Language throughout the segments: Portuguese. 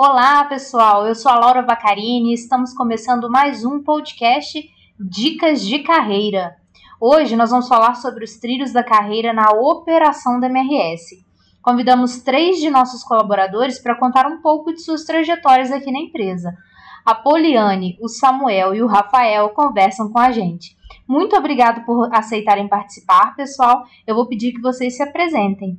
Olá, pessoal. Eu sou a Laura Bacarini e estamos começando mais um podcast Dicas de Carreira. Hoje nós vamos falar sobre os trilhos da carreira na operação da MRS. Convidamos três de nossos colaboradores para contar um pouco de suas trajetórias aqui na empresa. A Poliane, o Samuel e o Rafael conversam com a gente. Muito obrigado por aceitarem participar, pessoal. Eu vou pedir que vocês se apresentem.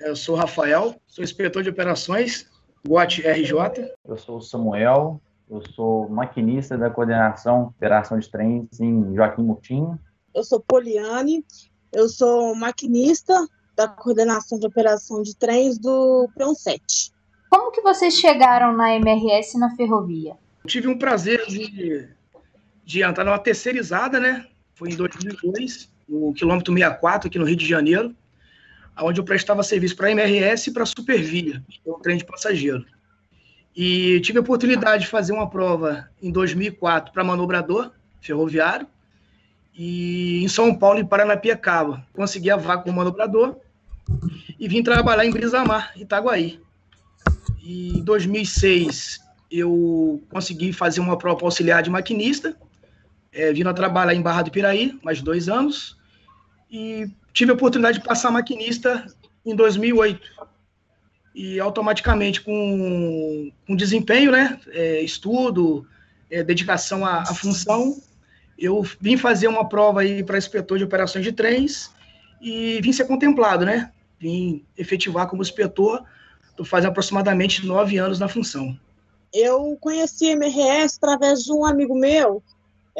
Eu sou o Rafael, sou inspetor de operações, GOT RJ. Eu sou o Samuel, eu sou maquinista da coordenação operação de trens em Joaquim Murtinho. Eu sou Poliane, eu sou maquinista da coordenação de operação de trens do Peão 7. Como que vocês chegaram na MRS na ferrovia? Eu tive um prazer de, de entrar numa terceirizada, né? Foi em 2002, no quilômetro 64, aqui no Rio de Janeiro, onde eu prestava serviço para a MRS e para a Supervia, que é um trem de passageiro. E tive a oportunidade de fazer uma prova em 2004 para manobrador ferroviário, e em São Paulo e Paranapiacaba. Consegui a vaga como manobrador e vim trabalhar em Brisamar, Itaguaí. E em 2006 eu consegui fazer uma prova auxiliar de maquinista, é, vindo a trabalhar em Barra do Piraí, mais dois anos, e tive a oportunidade de passar maquinista em 2008. E automaticamente, com, com desempenho, né, é, estudo, é, dedicação à, à função, eu vim fazer uma prova aí para inspetor de operações de trens e vim ser contemplado, né? Vim efetivar como inspetor. Estou fazendo aproximadamente nove anos na função. Eu conheci MRS através de um amigo meu,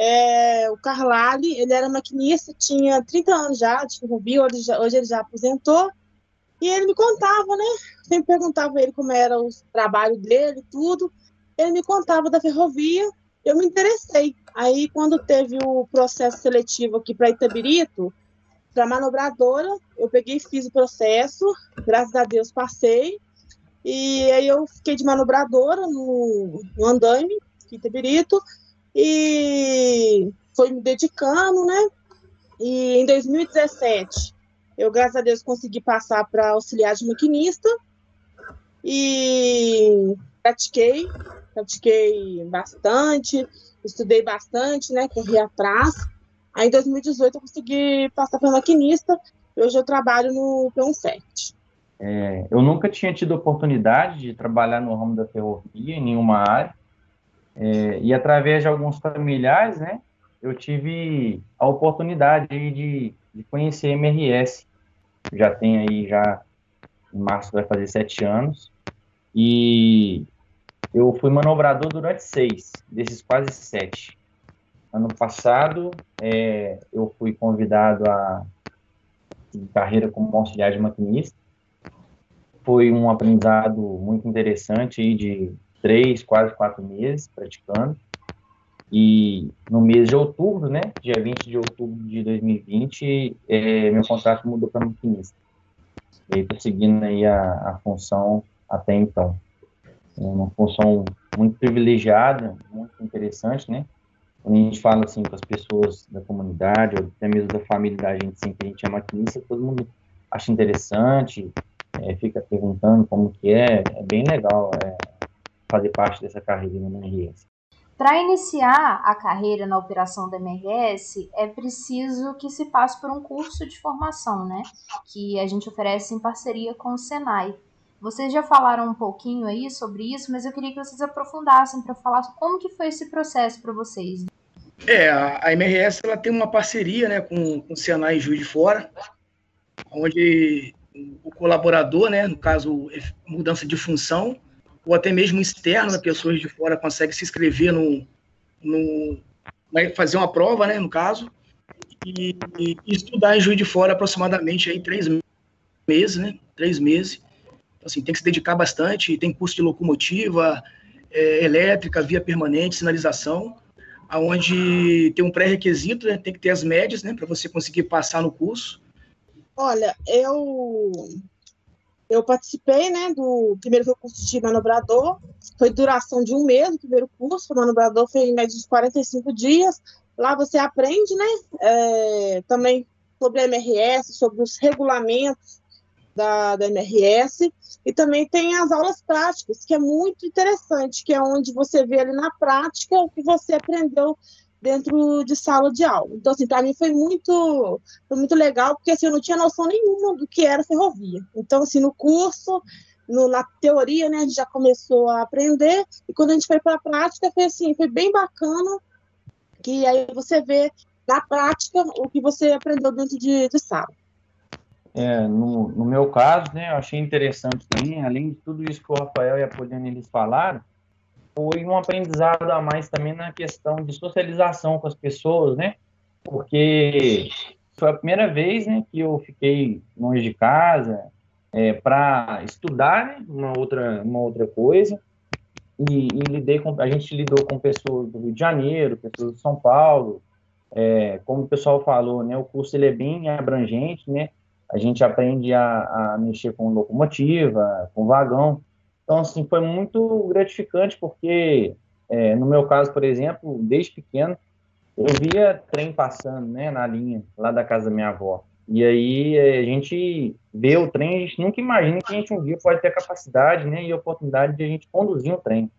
é, o Carlali. Ele era maquinista, tinha 30 anos já de ferrovia, hoje, hoje ele já aposentou. E ele me contava, né? Sempre perguntava ele como era o trabalho dele, tudo. Ele me contava da ferrovia eu me interessei. Aí, quando teve o processo seletivo aqui para Itabirito, para manobradora, eu peguei e fiz o processo, graças a Deus passei. E aí eu fiquei de manobradora no, no andaime, Itabirito, e foi me dedicando, né? E em 2017, eu, graças a Deus, consegui passar para auxiliar de maquinista e pratiquei pratiquei bastante, estudei bastante, né? Corri atrás. Aí em 2018 eu consegui passar para maquinista. Hoje eu trabalho no P17. É, eu nunca tinha tido oportunidade de trabalhar no ramo da ferrovia em nenhuma área. É, e através de alguns familiares, né, eu tive a oportunidade de, de conhecer MRS. Já tem aí, já em março vai fazer sete anos. E eu fui manobrador durante seis, desses quase sete. Ano passado, é, eu fui convidado a carreira como auxiliar de maquinista. Foi um aprendizado muito interessante de três, quase quatro meses praticando. E no mês de outubro, né, dia 20 de outubro de 2020, é, meu contrato mudou para maquinista. E aí, tô seguindo aí a, a função até então uma função muito privilegiada, muito interessante, né? Quando a gente fala assim com as pessoas da comunidade, ou até mesmo da família da gente, assim, que a gente é maquinista, todo mundo acha interessante, é, fica perguntando como que é, é bem legal é, fazer parte dessa carreira na MRS. Para iniciar a carreira na operação da MRS, é preciso que se passe por um curso de formação, né? Que a gente oferece em parceria com o Senai. Vocês já falaram um pouquinho aí sobre isso, mas eu queria que vocês aprofundassem para falar como que foi esse processo para vocês. É, a MRS ela tem uma parceria né, com, com o Senai Juiz de Fora, onde o colaborador, né, no caso, mudança de função, ou até mesmo externo, né, pessoas de fora conseguem se inscrever no, no fazer uma prova, né, no caso, e, e, estudar em Juiz de Fora aproximadamente aí três meses, né, três meses, então, assim, tem que se dedicar bastante, tem curso de locomotiva, é, elétrica, via permanente, sinalização, aonde tem um pré-requisito, né, tem que ter as médias, né, para você conseguir passar no curso. Olha, eu eu participei, né, do primeiro curso de manobrador, foi duração de um mês, o primeiro curso, o manobrador foi em média de 45 dias, lá você aprende, né, é, também sobre a MRS, sobre os regulamentos, da, da MRS, e também tem as aulas práticas, que é muito interessante, que é onde você vê ali na prática o que você aprendeu dentro de sala de aula. Então, assim, para mim foi muito, foi muito legal, porque assim, eu não tinha noção nenhuma do que era ferrovia. Então, assim, no curso, no, na teoria, né, a gente já começou a aprender, e quando a gente foi para a prática, foi assim, foi bem bacana, que aí você vê na prática o que você aprendeu dentro de, de sala. É, no, no, meu caso, né, eu achei interessante também, além de tudo isso que o Rafael e a Poliana eles falaram, foi um aprendizado a mais também na questão de socialização com as pessoas, né? Porque foi a primeira vez né, que eu fiquei longe de casa é, para estudar né, uma, outra, uma outra coisa. E, e, lidei com, a gente lidou com pessoas do Rio de Janeiro, pessoas de São Paulo. É, como o pessoal falou, né, o curso ele é bem abrangente, né? A gente aprende a, a mexer com locomotiva, com vagão. Então, assim, foi muito gratificante, porque, é, no meu caso, por exemplo, desde pequeno, eu via trem passando, né, na linha, lá da casa da minha avó. E aí é, a gente vê o trem, a gente nunca imagina que a gente um dia pode ter a capacidade, né, e a oportunidade de a gente conduzir um trem.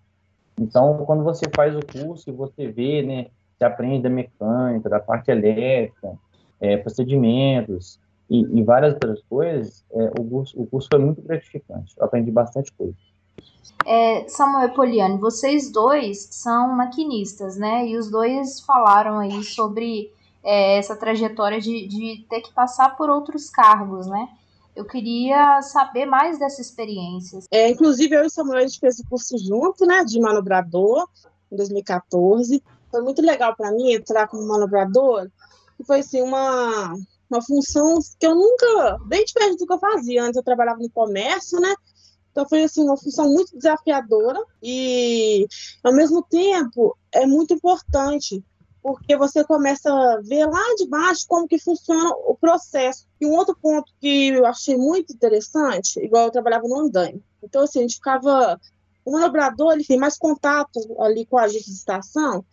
Então, quando você faz o curso e você vê, né, você aprende da mecânica, da parte elétrica, é, procedimentos e, e, várias outras coisas, é, o, curso, o curso foi muito gratificante. Eu aprendi bastante coisa. É, Samuel Poliane, vocês dois são maquinistas, né? E os dois falaram aí sobre é, essa trajetória de, de ter que passar por outros cargos, né? Eu queria saber mais dessa experiência. É, inclusive, eu e o Samuel a gente fez o curso junto, né, de manobrador, em 2014. Foi muito legal para mim entrar como manobrador, e foi assim, uma, uma função que eu nunca, bem diferente do que eu fazia. Antes eu trabalhava no comércio, né? Então foi assim uma função muito desafiadora e ao mesmo tempo é muito importante porque você começa a ver lá de baixo como que funciona o processo. E um outro ponto que eu achei muito interessante, igual eu trabalhava no andaime. Então assim, a gente ficava o manobrador ele tem mais contato ali com a agente de estação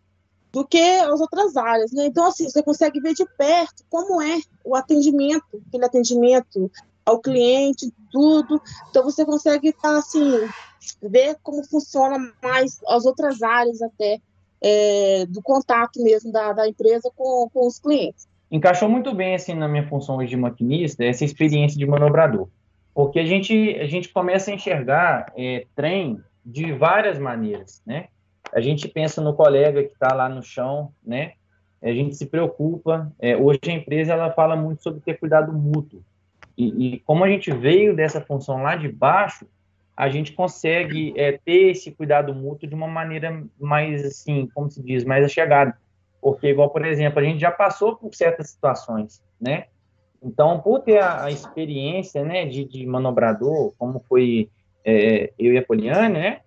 do que as outras áreas, né? Então assim, você consegue ver de perto como é o atendimento, aquele atendimento ao cliente, tudo. Então você consegue estar tá, assim, ver como funciona mais as outras áreas até é, do contato mesmo da, da empresa com, com os clientes. Encaixou muito bem assim na minha função hoje de maquinista essa experiência de manobrador, porque a gente a gente começa a enxergar é, trem de várias maneiras, né? A gente pensa no colega que está lá no chão, né? A gente se preocupa. É, hoje a empresa ela fala muito sobre ter cuidado mútuo. E, e, como a gente veio dessa função lá de baixo, a gente consegue é, ter esse cuidado mútuo de uma maneira mais, assim, como se diz, mais achegada. Porque, igual, por exemplo, a gente já passou por certas situações, né? Então, por ter a, a experiência, né, de, de, manobrador, como foi é, eu e a Poliane, né,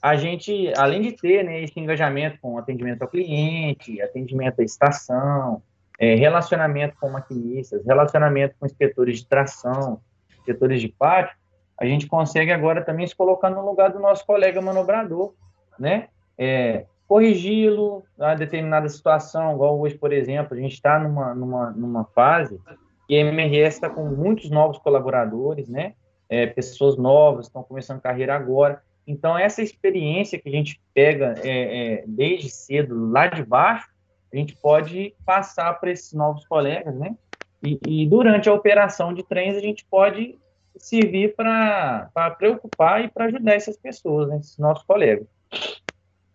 a gente, além de ter, né, esse engajamento com atendimento ao cliente, atendimento à estação, é, relacionamento com maquinistas, relacionamento com inspetores de tração, inspetores de pátio, a gente consegue agora também se colocar no lugar do nosso colega manobrador, né? É, corrigi-lo a determinada situação, igual hoje, por exemplo, a gente está numa, numa, numa fase e a MRS está com muitos novos colaboradores, né? É, pessoas novas estão começando carreira agora. Então, essa experiência que a gente pega é, é, desde cedo lá de baixo, a gente pode passar para esses novos colegas, né? E, e, durante a operação de trens, a gente pode servir para preocupar e para ajudar essas pessoas, né, esses nossos colegas.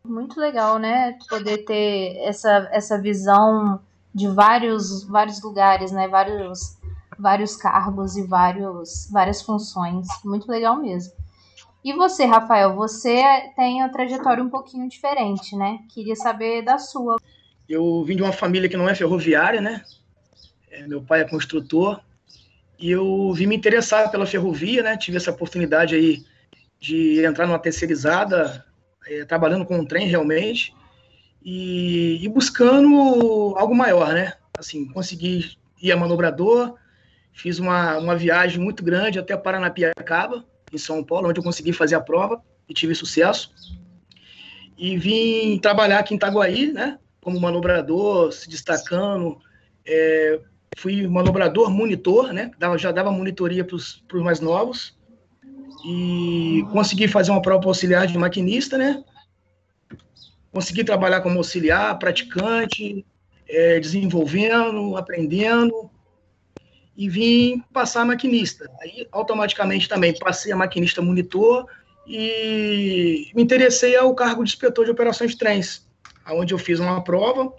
Muito legal, né? Poder ter essa, essa visão de vários, vários lugares, né? Vários, vários cargos e vários, várias funções. Muito legal mesmo. E você, Rafael, você tem a trajetória um pouquinho diferente, né? Queria saber da sua. Eu vim de uma família que não é ferroviária, né? É, meu pai é construtor e eu vim me interessar pela ferrovia, né? Tive essa oportunidade aí de entrar numa terceirizada, é, trabalhando com um trem realmente e, e, buscando algo maior, né? Assim, consegui ir a manobrador, fiz uma, uma viagem muito grande até Paranapiacaba, em São Paulo, onde eu consegui fazer a prova e tive sucesso. E vim trabalhar aqui em Itaguaí, né? Como manobrador, se destacando, é, fui manobrador, monitor, né? já dava monitoria para os mais novos. E consegui fazer uma prova auxiliar de maquinista, né? Consegui trabalhar como auxiliar, praticante, é, desenvolvendo, aprendendo. E vim passar maquinista. Aí, automaticamente, também passei a maquinista monitor e me interessei ao cargo de inspetor de operações de trens, onde eu fiz uma prova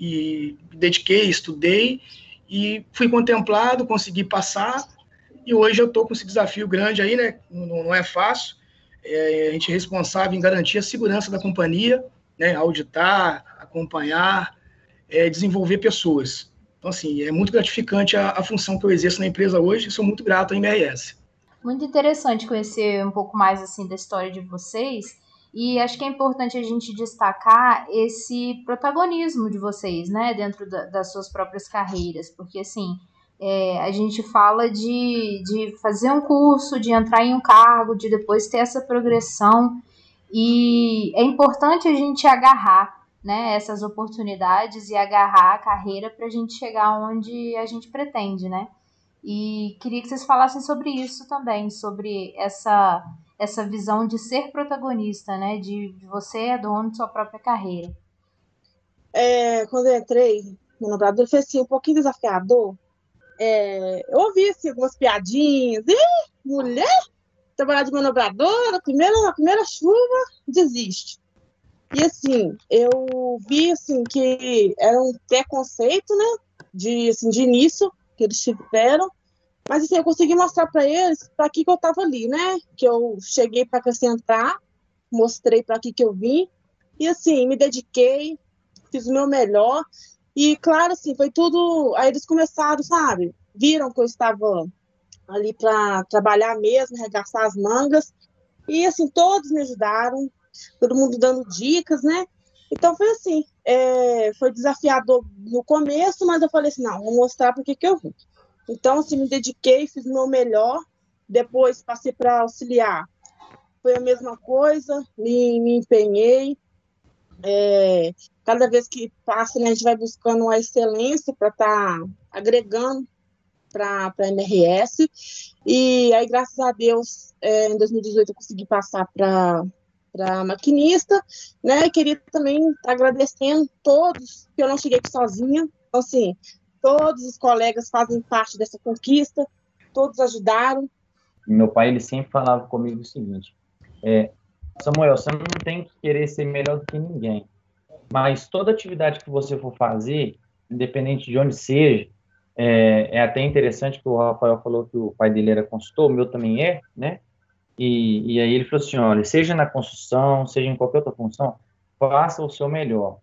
e dediquei, estudei e fui contemplado, consegui passar, e hoje eu estou com esse desafio grande aí, né? Não, não é fácil. É, a gente é responsável em garantir a segurança da companhia, né? Auditar, acompanhar, é, desenvolver pessoas. Então, assim, é muito gratificante a, a, função que eu exerço na empresa hoje e sou muito grato à MRS. Muito interessante conhecer um pouco mais, assim, da história de vocês e acho que é importante a gente destacar esse protagonismo de vocês, né, dentro da, das suas próprias carreiras, porque assim, é, a gente fala de, de fazer um curso, de entrar em um cargo, de depois ter essa progressão, e é importante a gente agarrar né, essas oportunidades e agarrar a carreira para a gente chegar onde a gente pretende, né? E queria que vocês falassem sobre isso também, sobre essa essa visão de ser protagonista, né? De, de você é dono de sua própria carreira. É, quando eu entrei no Nobrador, foi assim, um pouquinho desafiador. É, eu ouvi assim, algumas piadinhas. Ih, mulher, trabalhar de manobradora, na primeira, primeira chuva, desiste. E assim, eu vi assim que era um preconceito, né? De, assim, de início que eles tiveram, mas assim, eu consegui mostrar para eles para que, que eu estava ali, né? Que eu cheguei para acrescentar, mostrei para que que eu vim e assim, me dediquei, fiz o meu melhor. E claro, assim, foi tudo. Aí eles começaram, sabe? Viram que eu estava ali para trabalhar mesmo, arregaçar as mangas. E assim, todos me ajudaram, todo mundo dando dicas, né? Então foi assim, é, foi desafiador no começo, mas eu falei assim, não, vou mostrar porque que eu vim. Então, assim, me dediquei, fiz o meu melhor. Depois passei para auxiliar. Foi a mesma coisa, me, me empenhei. É, cada vez que passa, né, a gente vai buscando a excelência para estar tá agregando para a MRS. E aí, graças a Deus, é, em 2018 eu consegui passar para para maquinista, né? Queria também estar agradecendo todos, que eu não cheguei aqui sozinha. Então, assim, Todos os colegas fazem parte dessa conquista, todos ajudaram. Meu pai ele sempre falava comigo o seguinte: é, Samuel, você não tem que querer ser melhor do que ninguém, mas toda atividade que você for fazer, independente de onde seja, é, é, até interessante que o Rafael falou que o pai dele era consultor, o meu também é, né? E, e aí ele falou assim, olha, seja na construção, seja em qualquer outra função, faça o seu melhor.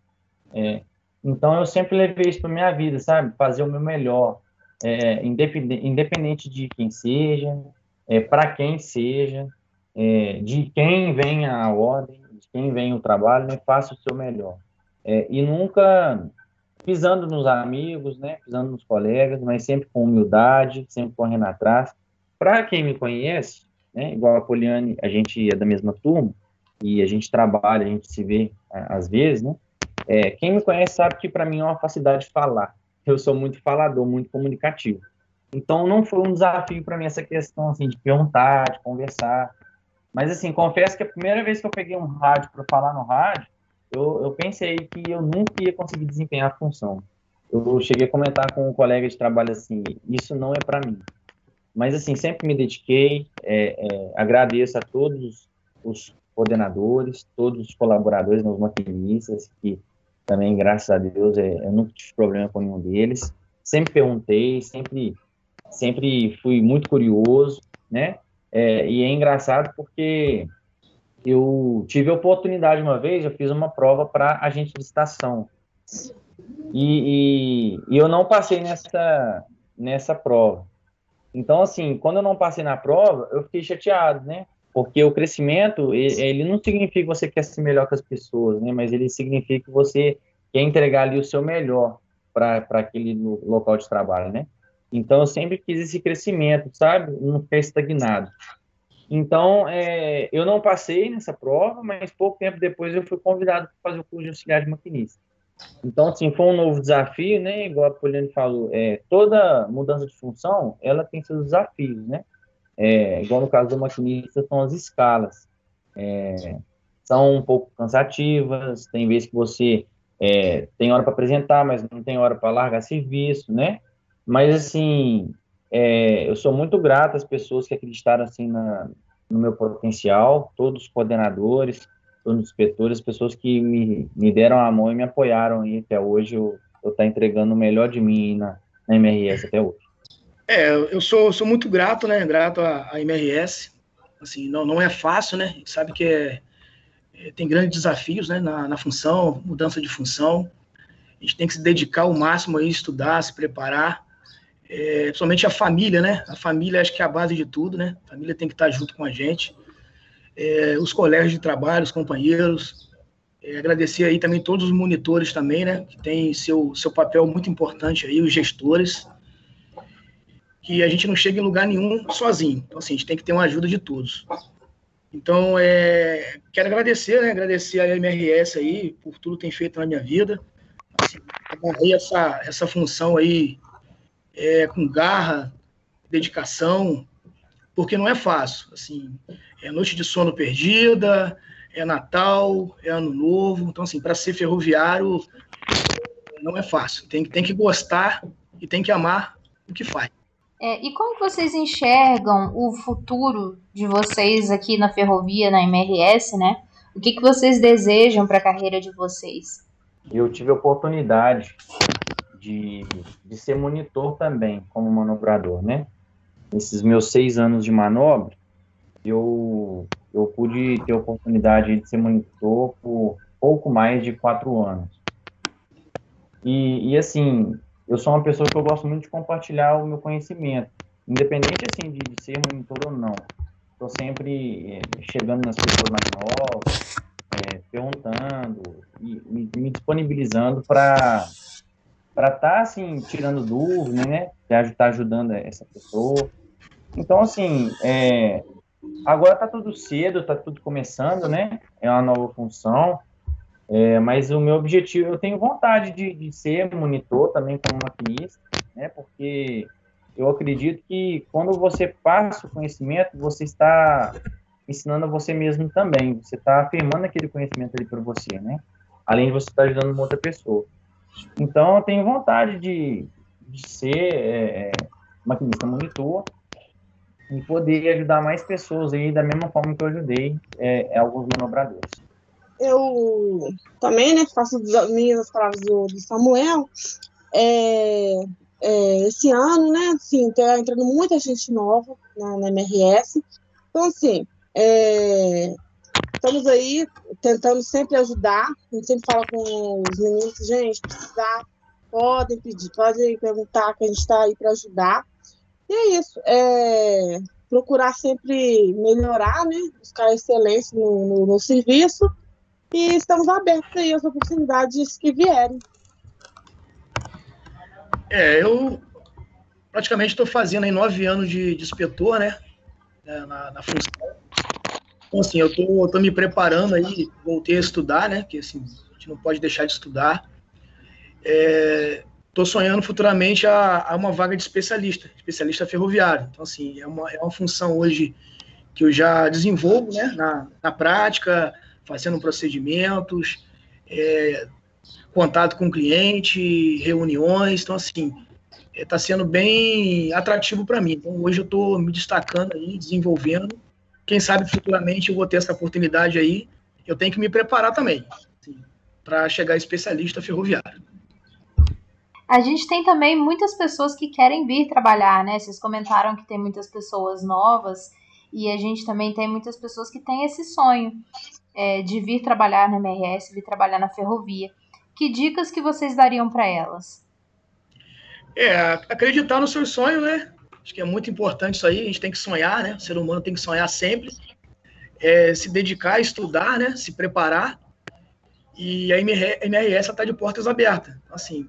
É, então, eu sempre levei isso para minha vida, sabe? Fazer o meu melhor, é, independente, independente de quem seja, é, para quem seja, é, de quem vem a ordem, de quem vem o trabalho, né? Faça o seu melhor. É, e nunca pisando nos amigos, né? Pisando nos colegas, mas sempre com humildade, sempre correndo atrás. Para quem me conhece, né? Igual a Poliane, a gente é da mesma turma e a gente trabalha, a gente se vê às vezes, né? É, quem me conhece sabe que para mim é uma facilidade de falar. Eu sou muito falador, muito comunicativo. Então não foi um desafio para mim essa questão assim de perguntar, de conversar. Mas assim, confesso que a primeira vez que eu peguei um rádio para falar no rádio, eu, eu pensei que eu nunca ia conseguir desempenhar a função. Eu cheguei a comentar com um colega de trabalho assim, isso não é para mim. Mas assim, sempre me dediquei, é, é, agradeço a todos os coordenadores, todos os colaboradores, os maquinistas que também, graças a Deus, é, eu nunca tive problema com nenhum deles. Sempre perguntei, sempre, sempre fui muito curioso, né? É, e é engraçado porque eu tive a oportunidade uma vez, eu fiz uma prova para agente de estação. E, e, e, eu não passei nessa, nessa prova. Então, assim, quando eu não passei na prova, eu fiquei chateado, né? Porque o crescimento, ele não significa que você quer ser melhor que as pessoas, né? Mas ele significa que você quer entregar ali o seu melhor para aquele local de trabalho, né? Então, eu sempre quis esse crescimento, sabe? Não ficar estagnado. Então, é, eu não passei nessa prova, mas pouco tempo depois eu fui convidado para fazer o curso de auxiliar de maquinista. Então, assim, foi um novo desafio, né? Igual a Poliane falou, é, toda mudança de função, ela tem seus desafios, né? É, igual no caso do maquinista, são as escalas. É, são um pouco cansativas, tem vezes que você é, tem hora para apresentar, mas não tem hora para largar serviço, né? Mas, assim, é, eu sou muito grato às pessoas que acreditaram, assim, na, no meu potencial, todos os coordenadores, todos os inspetores, pessoas que me, me deram a mão e me apoiaram e até hoje eu estou tá entregando o melhor de mim na, na MRS até hoje. É, eu sou, sou muito grato, né? Grato à, à MRS. Assim, não, não é fácil, né? Sabe que é, é, tem grandes desafios, né? Na, na função, mudança de função. A gente tem que se dedicar ao máximo a estudar, se preparar. É, principalmente a família, né? A família acho que é a base de tudo, né? A família tem que estar junto com a gente. É, os colegas de trabalho, os companheiros. É, agradecer aí também todos os monitores também, né? Que tem seu, seu papel muito importante aí, os gestores que a gente não chega em lugar nenhum sozinho. Então, assim, a gente tem que ter uma ajuda de todos. Então, é, quero agradecer, né? Agradecer a MRS aí por tudo que tem feito na minha vida. Assim, essa, essa função aí é, com garra, dedicação, porque não é fácil. Assim, é noite de sono perdida, é Natal, é Ano Novo. Então, assim, para ser ferroviário não é fácil. Tem, tem que gostar e tem que amar o que faz. É, e como vocês enxergam o futuro de vocês aqui na ferrovia, na MRS, né? O que, que vocês desejam para a carreira de vocês? Eu tive a oportunidade de, de ser monitor também, como manobrador, né? Nesses meus seis anos de manobra, eu, eu pude ter a oportunidade de ser monitor por pouco mais de quatro anos. E, e assim, eu sou uma pessoa que eu gosto muito de compartilhar o meu conhecimento, independente assim de, de ser monitor ou não. Estou sempre é, chegando nas pessoas mais novas, é, perguntando e me, me disponibilizando para para estar tá, assim tirando dúvidas, né? Estar tá ajudando essa pessoa. Então assim, é, agora está tudo cedo, está tudo começando, né? É uma nova função. É, mas o meu objetivo, eu tenho vontade de, de ser monitor também como maquinista, né? Porque eu acredito que quando você passa o conhecimento, você está ensinando a você mesmo também. Você está afirmando aquele conhecimento ali para você, né? Além de você estar ajudando uma outra pessoa. Então, eu tenho vontade de, de ser é, maquinista monitor e poder ajudar mais pessoas aí da mesma forma que eu ajudei é, alguns manobradores eu também, né, faço as minhas palavras do, do Samuel, é, é, esse ano, né, assim, tá entrando muita gente nova na, na MRS, então, assim, é, estamos aí tentando sempre ajudar, a gente sempre fala com os meninos, gente, precisar, podem pedir, podem perguntar, que a gente está aí para ajudar, e é isso, é, procurar sempre melhorar, né, buscar excelência no, no, no serviço, e estamos abertos aí às oportunidades que vierem. É, eu praticamente estou fazendo aí nove anos de, de inspetor, né, né, na, na, função. Então, assim, eu tô, tô me preparando aí, voltei a estudar, né, que assim, a gente não pode deixar de estudar. Estou é, sonhando futuramente a, a, uma vaga de especialista, especialista ferroviário. Então, assim, é uma, é uma função hoje que eu já desenvolvo, né, na, na prática, fazendo procedimentos, é, contato com o cliente, reuniões. Então, assim, está é, sendo bem atrativo para mim. Então, hoje eu estou me destacando aí, desenvolvendo. Quem sabe futuramente eu vou ter essa oportunidade aí. Eu tenho que me preparar também assim, para chegar especialista ferroviário. A gente tem também muitas pessoas que querem vir trabalhar, né? Vocês comentaram que tem muitas pessoas novas e a gente também tem muitas pessoas que têm esse sonho é, de vir trabalhar na MRS, vir trabalhar na ferrovia. Que dicas que vocês dariam para elas? É, acreditar no seu sonho, né? Acho que é muito importante isso aí. A gente tem que sonhar, né? O ser humano tem que sonhar sempre. É, se dedicar estudar, né? Se preparar. E a MRS está de portas abertas. Assim,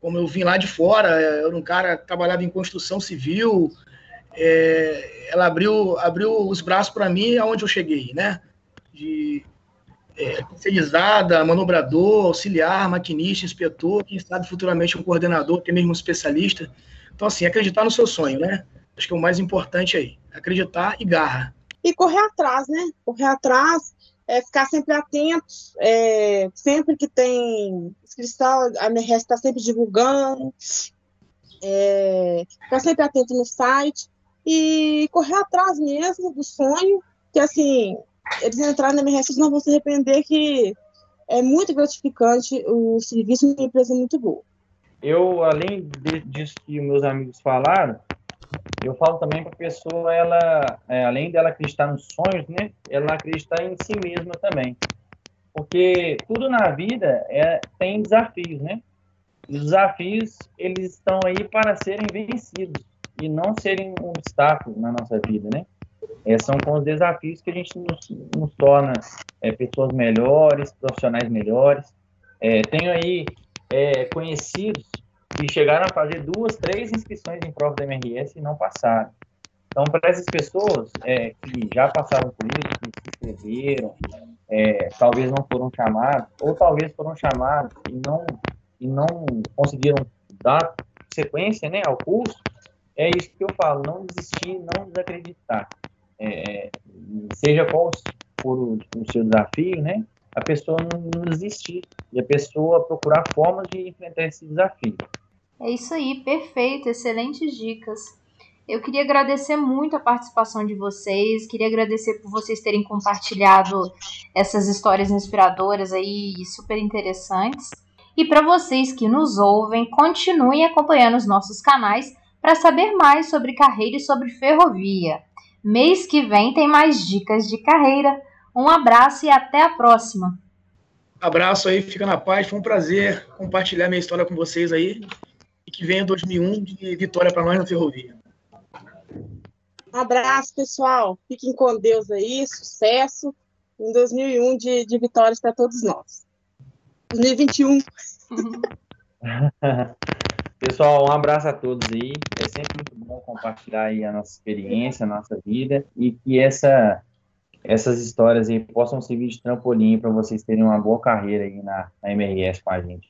como eu vim lá de fora, eu era um cara que trabalhava em construção civil. É, ela abriu, abriu os braços para mim aonde eu cheguei, né? De é, manobrador, auxiliar, maquinista, inspetor, quem sabe futuramente um coordenador, até mesmo um especialista. Então, assim, acreditar no seu sonho, né? Acho que é o mais importante aí. Acreditar e garra. E correr atrás, né? Correr atrás, é, ficar sempre atento, é, sempre que tem inscrição, a MRS está sempre divulgando, é, ficar sempre atento no site e correr atrás mesmo do sonho, que assim, eles entrarem na MRS, eles não vão se arrepender, que é muito gratificante o serviço de uma empresa muito boa. Eu, além de, disso que meus amigos falaram, eu falo também para a pessoa, ela, é, além dela acreditar nos sonhos, né, ela acreditar em si mesma também. Porque tudo na vida é, tem desafios, né? E os desafios, eles estão aí para serem vencidos e não serem um obstáculo na nossa vida, né? É, são com os desafios que a gente nos, nos torna é, pessoas melhores, profissionais melhores. É, tenho aí é, conhecidos que chegaram a fazer duas, três inscrições em prova da MRS e não passaram. Então, para essas pessoas é, que já passaram por isso, que se inscreveram, é, talvez não foram chamados, ou talvez foram chamados e não, e não conseguiram dar sequência né, ao curso, é isso que eu falo, não desistir, não desacreditar. É, é seja qual for o, o, seu desafio, né, a pessoa não, desistir e a pessoa procurar formas de enfrentar esse desafio. É isso aí, perfeito, excelentes dicas. Eu queria agradecer muito a participação de vocês, queria agradecer por vocês terem compartilhado essas histórias inspiradoras aí e super interessantes. E para vocês que nos ouvem, continuem acompanhando os nossos canais para saber mais sobre carreira e sobre ferrovia. Mês que vem tem mais dicas de carreira. Um abraço e até a próxima. Abraço aí, fica na paz. Foi um prazer compartilhar minha história com vocês aí e que venha 2001 de vitória para nós na ferrovia. Abraço, pessoal. Fiquem com Deus aí, sucesso. Em 2001 de, de vitórias para todos nós. 2021. Pessoal, um abraço a todos aí. É sempre muito bom compartilhar aí a nossa experiência, a nossa vida e que essa, essas histórias aí possam servir de trampolim para vocês terem uma boa carreira aí na, na MRS com a gente.